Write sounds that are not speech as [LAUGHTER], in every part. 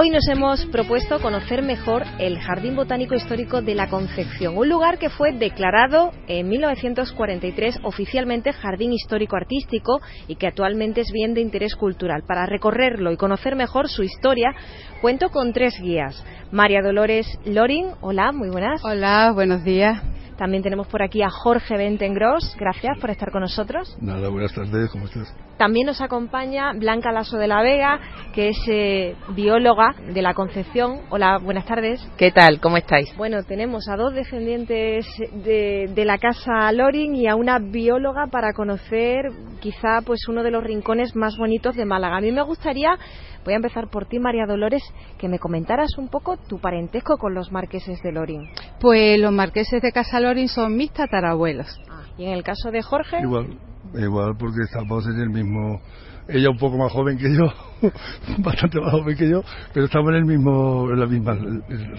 Hoy nos hemos propuesto conocer mejor el Jardín Botánico Histórico de la Concepción, un lugar que fue declarado en 1943 oficialmente Jardín Histórico Artístico y que actualmente es bien de interés cultural. Para recorrerlo y conocer mejor su historia, cuento con tres guías. María Dolores Loring, hola, muy buenas. Hola, buenos días. También tenemos por aquí a Jorge Bentengros. Gracias por estar con nosotros. Nada, buenas tardes, ¿cómo estás? También nos acompaña Blanca Lasso de la Vega, que es eh, bióloga de la Concepción. Hola, buenas tardes. ¿Qué tal? ¿Cómo estáis? Bueno, tenemos a dos descendientes de, de la casa Loring y a una bióloga para conocer quizá pues uno de los rincones más bonitos de Málaga. A mí me gustaría Voy a empezar por ti, María Dolores, que me comentaras un poco tu parentesco con los marqueses de Loring. Pues los marqueses de Casa Loring son mis tatarabuelos. Y en el caso de Jorge. Igual, igual, porque estamos en el mismo ella un poco más joven que yo, [LAUGHS] bastante más joven que yo, pero estamos en el mismo, en la misma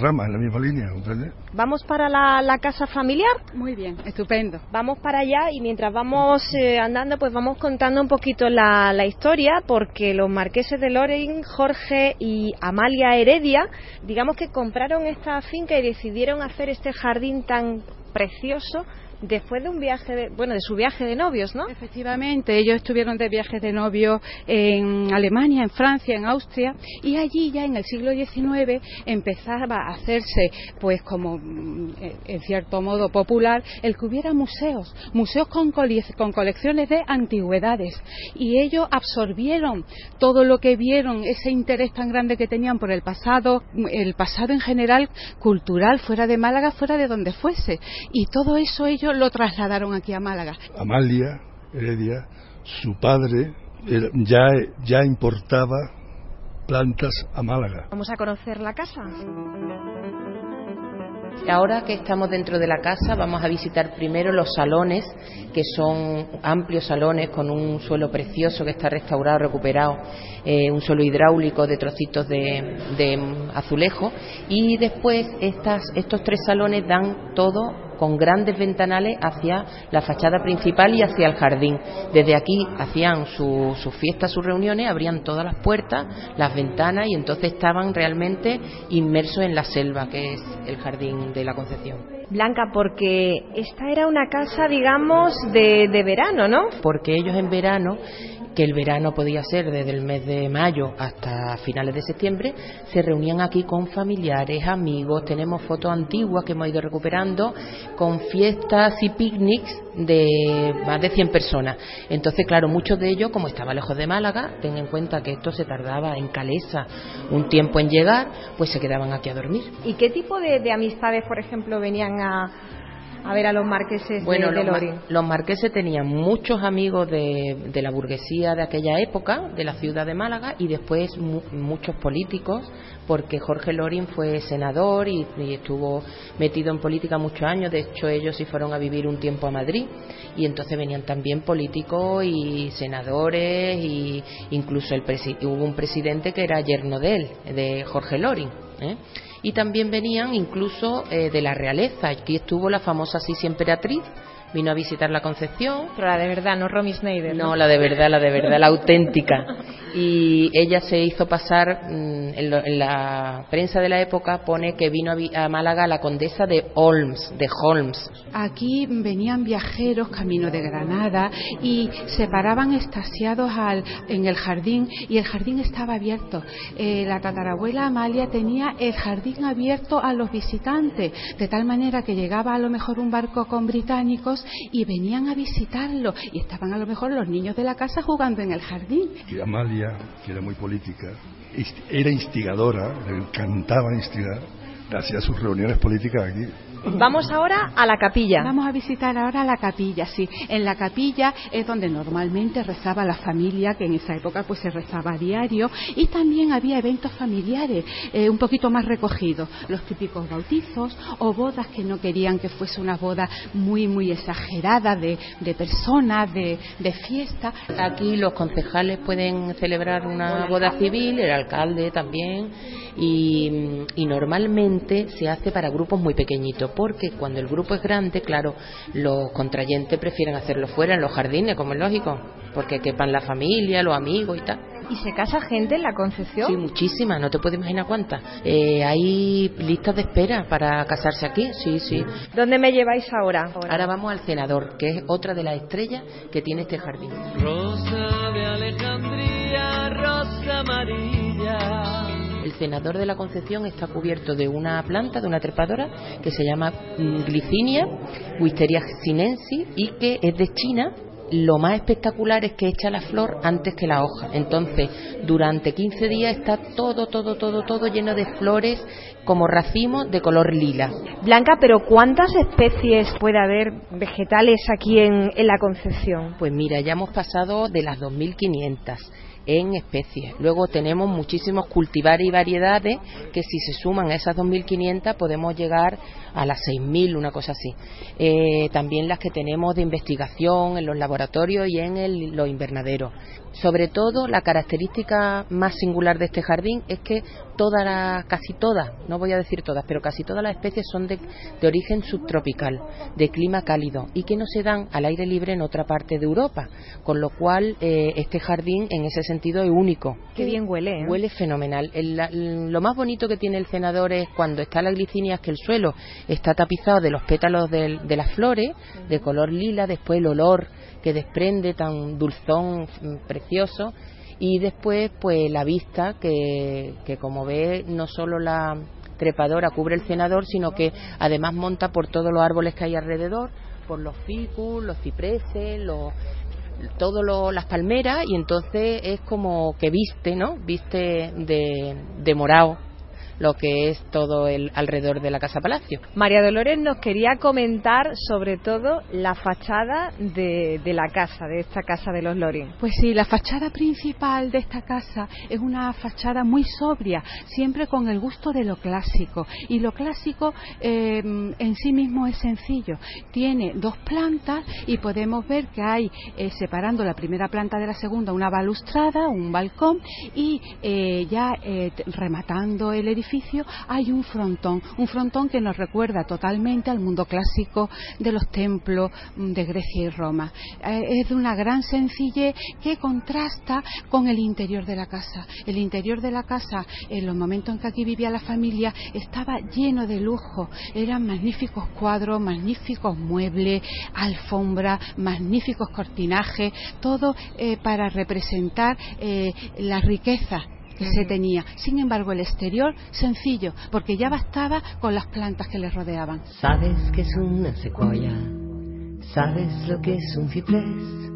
rama, en la misma línea, ¿comprendes? ¿Vamos para la, casa familiar? Muy bien, estupendo. Vamos para allá y mientras vamos eh, andando, pues vamos contando un poquito la, la historia, porque los marqueses de Loren, Jorge y Amalia Heredia, digamos que compraron esta finca y decidieron hacer este jardín tan precioso después de un viaje, de, bueno, de su viaje de novios, ¿no? Efectivamente, ellos estuvieron de viaje de novios en Alemania, en Francia, en Austria, y allí ya en el siglo XIX empezaba a hacerse, pues como mm, en cierto modo popular, el que hubiera museos, museos con, con colecciones de antigüedades, y ellos absorbieron todo lo que vieron, ese interés tan grande que tenían por el pasado, el pasado en general cultural, fuera de Málaga, fuera de donde fuese, y todo eso ellos lo trasladaron aquí a Málaga. Amalia Heredia, su padre ya, ya importaba plantas a Málaga. Vamos a conocer la casa. Ahora que estamos dentro de la casa, vamos a visitar primero los salones, que son amplios salones con un suelo precioso que está restaurado, recuperado, eh, un suelo hidráulico de trocitos de, de azulejo. Y después estas, estos tres salones dan todo con grandes ventanales hacia la fachada principal y hacia el jardín. Desde aquí hacían sus fiestas, sus reuniones, abrían todas las puertas, las ventanas y entonces estaban realmente inmersos en la selva, que es el jardín de la Concepción. Blanca, porque esta era una casa, digamos, de, de verano, ¿no? Porque ellos en verano que el verano podía ser desde el mes de mayo hasta finales de septiembre, se reunían aquí con familiares, amigos, tenemos fotos antiguas que hemos ido recuperando, con fiestas y picnics de más de 100 personas. Entonces, claro, muchos de ellos, como estaba lejos de Málaga, ten en cuenta que esto se tardaba en Calesa un tiempo en llegar, pues se quedaban aquí a dormir. ¿Y qué tipo de, de amistades, por ejemplo, venían a, a ver a los marqueses bueno, de, los, los, marqueses tenían muchos amigos de, de, la burguesía de aquella época, de la ciudad de Málaga, y después muchos políticos, porque Jorge Lorin fue senador y, y, estuvo metido en política muchos años. De hecho, ellos sí fueron a vivir un tiempo a Madrid, y entonces venían también políticos y senadores, y incluso el hubo un presidente que era yerno de él, de Jorge Lorin. ¿Eh? y también venían incluso eh, de la realeza. Aquí estuvo la famosa Sisi Emperatriz, vino a visitar la Concepción. Pero la de verdad, no Romy Schneider. No, la de verdad, la de verdad, la auténtica. [LAUGHS] Y ella se hizo pasar, mm, en, lo, en, la prensa de la época pone que vino a, a, Málaga la condesa de Holmes, de Holmes. Aquí venían viajeros camino de Granada y se paraban estasiados al, en el jardín y el jardín estaba abierto. Eh, la tatarabuela Amalia tenía el jardín abierto a los visitantes, de tal manera que llegaba a lo mejor un barco con británicos y venían a visitarlo y estaban a lo mejor los niños de la casa jugando en el jardín. Y Amalia, que era muy política, era instigadora, le encantaba instigar, hacía sus reuniones políticas aquí. Vamos ahora a la capilla. Vamos a visitar ahora la capilla, sí. En la capilla es donde normalmente rezaba la familia, que en esa época pues se rezaba a diario, y también había eventos familiares eh, un poquito más recogidos, los típicos bautizos o bodas que no querían que fuese una boda muy, muy exagerada de, de personas, de, de, fiesta. Aquí los concejales pueden celebrar una boda civil, el alcalde también, y, y normalmente se hace para grupos muy pequeñitos porque cuando el grupo es grande, claro, los contrayentes prefieren hacerlo fuera en los jardines, como es lógico, porque quepan la familia, los amigos y tal. ¿Y se casa gente en la Concepción? Sí, muchísima, no te puedes imaginar cuántas. Eh, hay listas de espera para casarse aquí, sí, sí. ¿Dónde me lleváis ahora? Ahora vamos al senador, que es otra de las estrellas que tiene este jardín. Rosa de Alejandría, rosa amarilla. El senador de la Concepción está cubierto de una planta, de una trepadora, que se llama Glicinia, Wisteria sinensis, y que es de China lo más espectacular es que echa la flor antes que la hoja. Entonces, durante 15 días está todo, todo, todo, todo lleno de flores como racimos de color lila. Blanca, pero ¿cuántas especies puede haber vegetales aquí en, en la Concepción? Pues mira, ya hemos pasado de las 2.500 en especies. Luego tenemos muchísimos cultivares y variedades que si se suman a esas 2.500 podemos llegar a las 6.000, una cosa así. Eh, también las que tenemos de investigación en los laboratorios y en los invernaderos. Sobre todo, la característica más singular de este jardín es que todas, casi todas, no voy a decir todas, pero casi todas las especies son de, origen subtropical, de clima cálido y que no se dan al aire libre en otra parte de Europa, con lo cual eh, este jardín en ese sentido es único. Qué bien huele. ¿eh? Huele fenomenal. lo más bonito que tiene el senador es cuando está la glicinia, es que el suelo está tapizado de los pétalos de, de las flores, de color lila, después el olor que desprende tan dulzón mm, precioso y después pues la vista que, que como ve no solo la trepadora cubre el cenador sino que además monta por todos los árboles que hay alrededor por los ficus, los cipreses, los todo las palmeras y entonces es como que viste, ¿no? Viste de, de morado lo que es todo el alrededor de la Casa Palacio. María Dolores nos quería comentar sobre todo la fachada de, la casa, de esta casa de los Lorin. Pues sí, la fachada principal de esta casa es una fachada muy sobria, siempre con el gusto de lo clásico. Y lo clásico em, en sí mismo es sencillo. Tiene dos plantas y podemos ver que hay, eh, separando la primera planta de la segunda, una balustrada, un balcón y eh, ya eh, rematando el edificio hay un frontón, un frontón que nos recuerda totalmente al mundo clásico de los templos mm, de Grecia y Roma. Eh, es de una gran sencillez que contrasta con el interior de la casa. El interior de la casa, en los momentos en que aquí vivía la familia, estaba lleno de lujo. Eran magníficos cuadros, magníficos muebles, alfombra, magníficos cortinajes, todo eh, para representar eh, la riqueza que se tenía. Sin embargo, el exterior sencillo, porque ya bastaba con las plantas que le rodeaban. Sabes que es una secuoya, sabes lo que es un ciprés.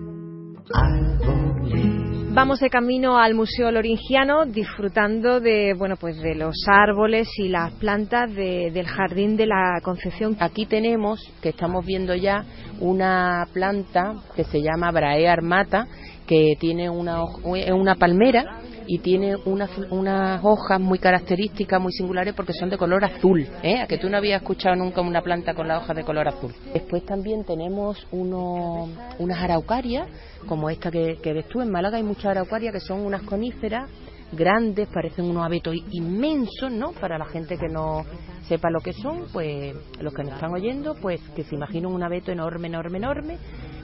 Vamos de camino al Museo Loringiano disfrutando de bueno pues de los árboles y las plantas del jardín de la Concepción. Aquí tenemos que estamos viendo ya una planta que se llama Braea armata que tiene una, una palmera y tiene unas, unas hojas muy características, muy singulares, porque son de color azul, ¿eh? A que tú no habías escuchado nunca una planta con las hojas de color azul. Después también tenemos uno, unas araucarias, como esta que, que ves tú en Málaga, hay muchas araucarias que son unas coníferas grandes, parecen unos abetos inmensos, ¿no? Para la gente que no sepa lo que son, pues los que nos están oyendo, pues que se imaginen un abeto enorme, enorme, enorme,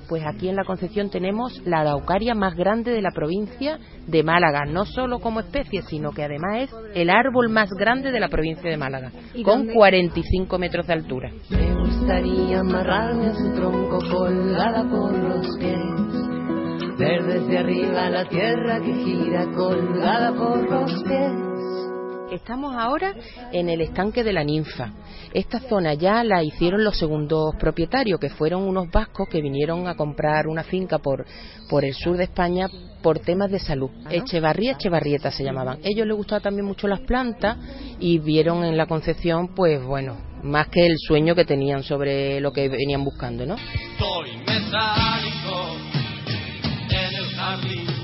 pues aquí en la Concepción tenemos la araucaria más grande de la provincia de Málaga, no solo como especie, sino que además es el árbol más grande de la provincia de Málaga, con 45 metros de altura. Me gustaría amarrarme a su tronco colgada por los pies, ver desde arriba la tierra que gira colgada por los pies Estamos ahora en el estanque de la ninfa. Esta zona ya la hicieron los segundos propietarios, que fueron unos vascos que vinieron a comprar una finca por, por el sur de España por temas de salud. Echevarría, Echevarrieta se llamaban. Ellos les gustaban también mucho las plantas y vieron en la concepción, pues bueno, más que el sueño que tenían sobre lo que venían buscando, ¿no? en el jardín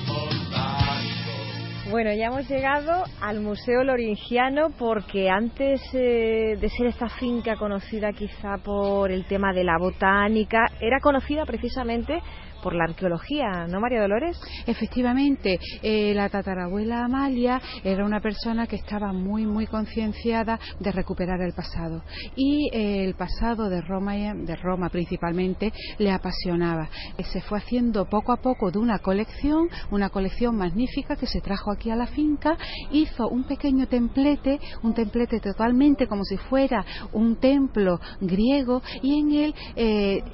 bueno, ya hemos llegado al Museo Loringiano porque antes eh, de ser esta finca conocida quizá por el tema de la botánica, era conocida precisamente por la arqueología, ¿no, María Dolores? Efectivamente, eh, la tatarabuela Amalia era una persona que estaba muy, muy concienciada de recuperar el pasado. Y eh, el pasado de Roma, de Roma principalmente, le apasionaba. Eh, se fue haciendo poco a poco de una colección, una colección magnífica que se trajo aquí a la finca, hizo un pequeño templete, un templete totalmente como si fuera un templo griego, y en él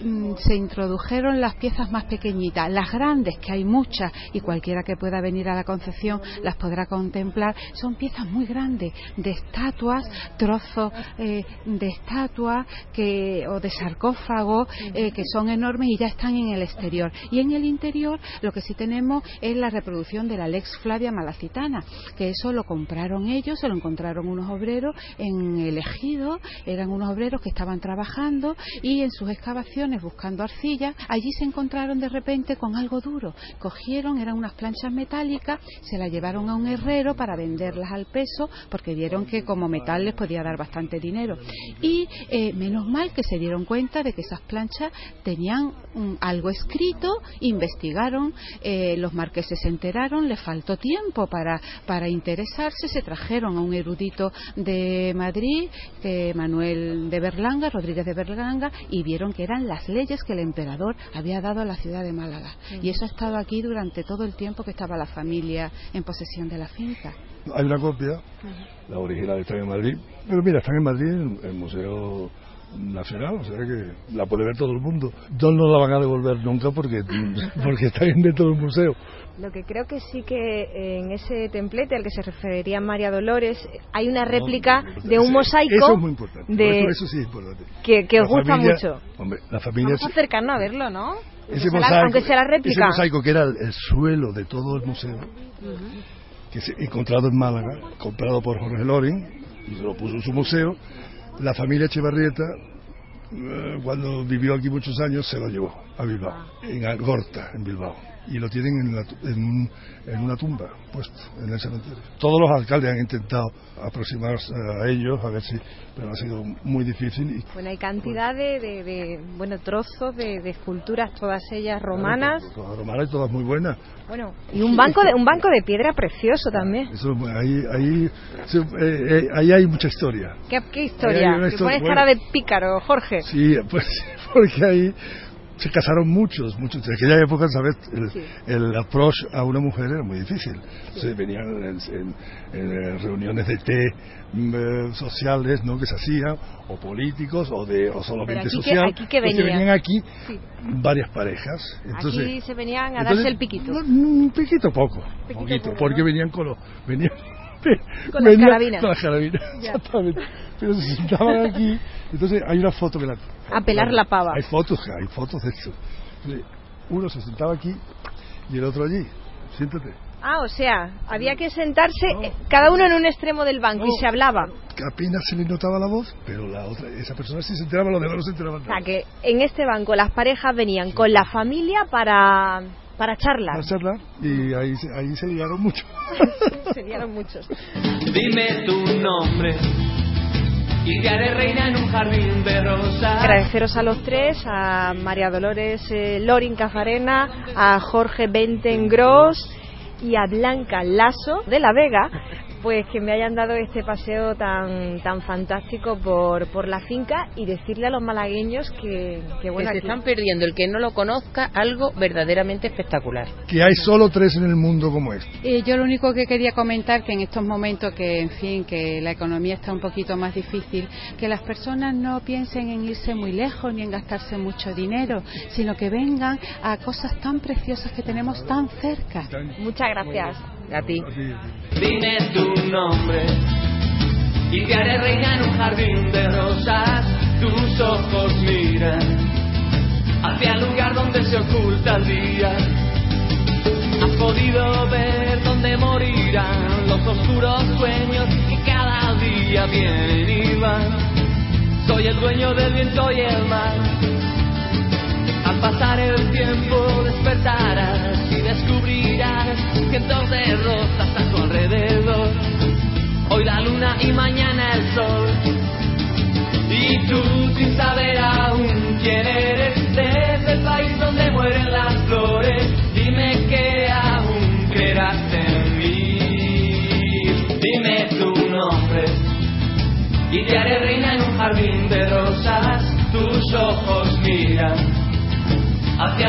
mm, se introdujeron las piezas más pequeñitas, las grandes, que hay muchas, y cualquiera que pueda venir a la Concepción las podrá contemplar, son piezas muy grandes, de estatuas, trozos eh, de estatuas que, o de sarcófagos eh, que son enormes y ya están en el exterior. Y en el interior lo que sí tenemos es la reproducción de la Lex Flavia Malacitana, que eso lo compraron ellos, se lo encontraron unos obreros en el ejido, eran unos obreros que estaban trabajando y en sus excavaciones buscando arcilla, allí se encontraron de repente con algo duro. Cogieron, eran unas planchas metálicas, se las llevaron a un herrero para venderlas al peso porque vieron que como metal les podía dar bastante dinero. Y eh, menos mal que se dieron cuenta de que esas planchas tenían algo escrito, investigaron, eh, los marqueses se enteraron, les faltó tiempo para, para interesarse, se trajeron a un erudito de Madrid, que Manuel de Berlanga, Rodríguez de Berlanga, y vieron que eran las leyes que el emperador había dado a la ciudad de Málaga. Y eso ha estado aquí durante todo el tiempo que estaba la familia en posesión de la finca. Hay una copia, la original está en Madrid, pero mira, están en Madrid, en el Museo Nacional, o sea que la puede ver todo el mundo. No nos la van a devolver nunca porque, [LAUGHS] porque está dentro del museo. Lo que creo que sí que en ese templete al que se referiría María Dolores hay una réplica de un mosaico. Eso es muy importante. De, eso, sí es importante. Que, que os gusta mucho. Hombre, la familia. Vamos a acercarnos a verlo, ¿no? Ese mosaico, aunque sea la réplica. Ese mosaico que era el, suelo de todo el museo, que se encontrado en Málaga, comprado por Jorge Loring, y se lo puso en su museo. La familia Echevarrieta eh, cuando vivió aquí muchos años, se lo llevó a Bilbao, ah. en Algorta, en Bilbao y lo tienen en, en, una tumba puesto en el cementerio. Todos los alcaldes han intentado aproximarse a ellos, a ver si, pero ha sido muy difícil. bueno, hay cantidad de, de, bueno, trozos de, esculturas, todas ellas romanas. todas romanas y todas muy buenas. Bueno, y un banco de, un banco de piedra precioso también. Eso, ahí, ahí, eh, eh, ahí hay mucha historia. ¿Qué, historia? ¿Te pones cara de pícaro, Jorge? Sí, pues [LAUGHS] porque ahí se casaron muchos, muchos. En aquella época, ¿sabes? El, approach a una mujer era muy difícil. Se venían en, reuniones de té mm, eh, sociales, ¿no? Que se hacían, o políticos, o de o solamente social. aquí que venían. aquí varias parejas. Entonces, aquí se venían a darse el piquito. un piquito poco, poquito, porque venían con los... Venían, [LAUGHS] con las carabinas. Con las carabinas, exactamente. Pero se sentaban aquí. Entonces hay una foto que la. A pelar la pava. Hay fotos, hay fotos de eso. Uno se sentaba aquí y el otro allí. Siéntate. Ah, o sea, había que sentarse eh, cada uno en un extremo del banco y se hablaba. Apenas se le notaba la voz, pero la otra, esa persona sí se enteraba, los demás no se enteraban. O sea, que en este banco las parejas venían con la familia para para charlar. Para charlar y ahí, ahí se liaron mucho. [LAUGHS] se liaron muchos. Dime tu nombre y te haré reina en un jardín de rosas. Agradeceros a los tres, a María Dolores eh, Lorin Cafarena, a Jorge Benten Gross y a Blanca Lazo de La Vega pues que me hayan dado este paseo tan tan fantástico por, por la finca y decirle a los malagueños que, que bueno, se están perdiendo el que no lo conozca algo verdaderamente espectacular. Que hay solo tres en el mundo como este. Eh, yo lo único que quería comentar que en estos momentos que en fin que la economía está un poquito más difícil, que las personas no piensen en irse muy lejos ni en gastarse mucho dinero, sino que vengan a cosas tan preciosas que tenemos tan cerca. Muchas gracias. A ti. Dime tu nombre y te haré reina en un jardín de rosas. Tus ojos miran hacia el lugar donde se oculta el día. Has podido ver dónde morirán los oscuros sueños que cada día vienen y van. Soy el dueño del viento y el mar. Pasar el tiempo despertarás y descubrirás cientos de rosas a tu alrededor. Hoy la luna y mañana el sol. Y tú sin saber